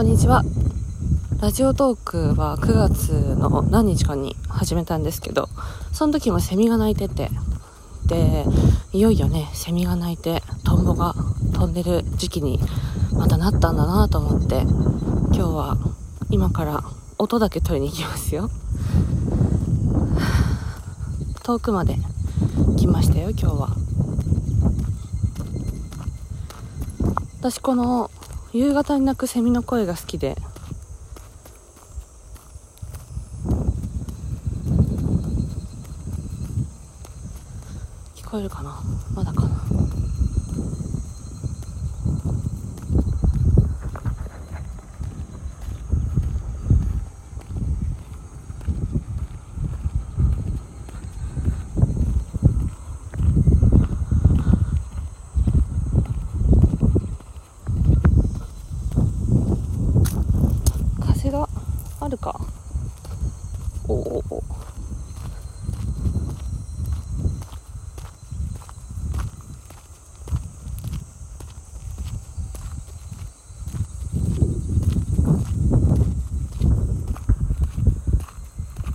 こんにちは。ラジオトークは9月の何日かに始めたんですけどその時もセミが鳴いててでいよいよねセミが鳴いてトンボが飛んでる時期にまたなったんだなと思って今日は今から音だけ取りに行きますよ。遠くまで来ましたよ今日は。私この夕方に鳴くセミの声が好きで。聞こえるかな？まだかな風があるか。おおお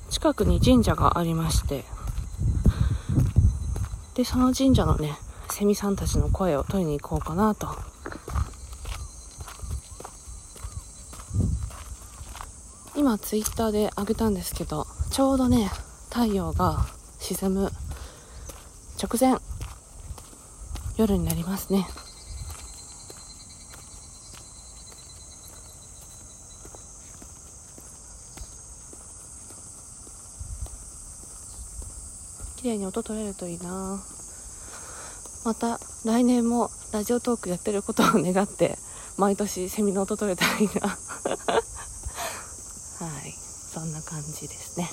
近くに神社がありまして。でその神社のねセミさんたちの声を取りに行こうかなと今ツイッターで上げたんですけどちょうどね太陽が沈む直前夜になりますね。綺麗に音取れるといいな。また来年もラジオトークやってることを願って毎年セミの音取れたらいいな。はい。そんな感じですね。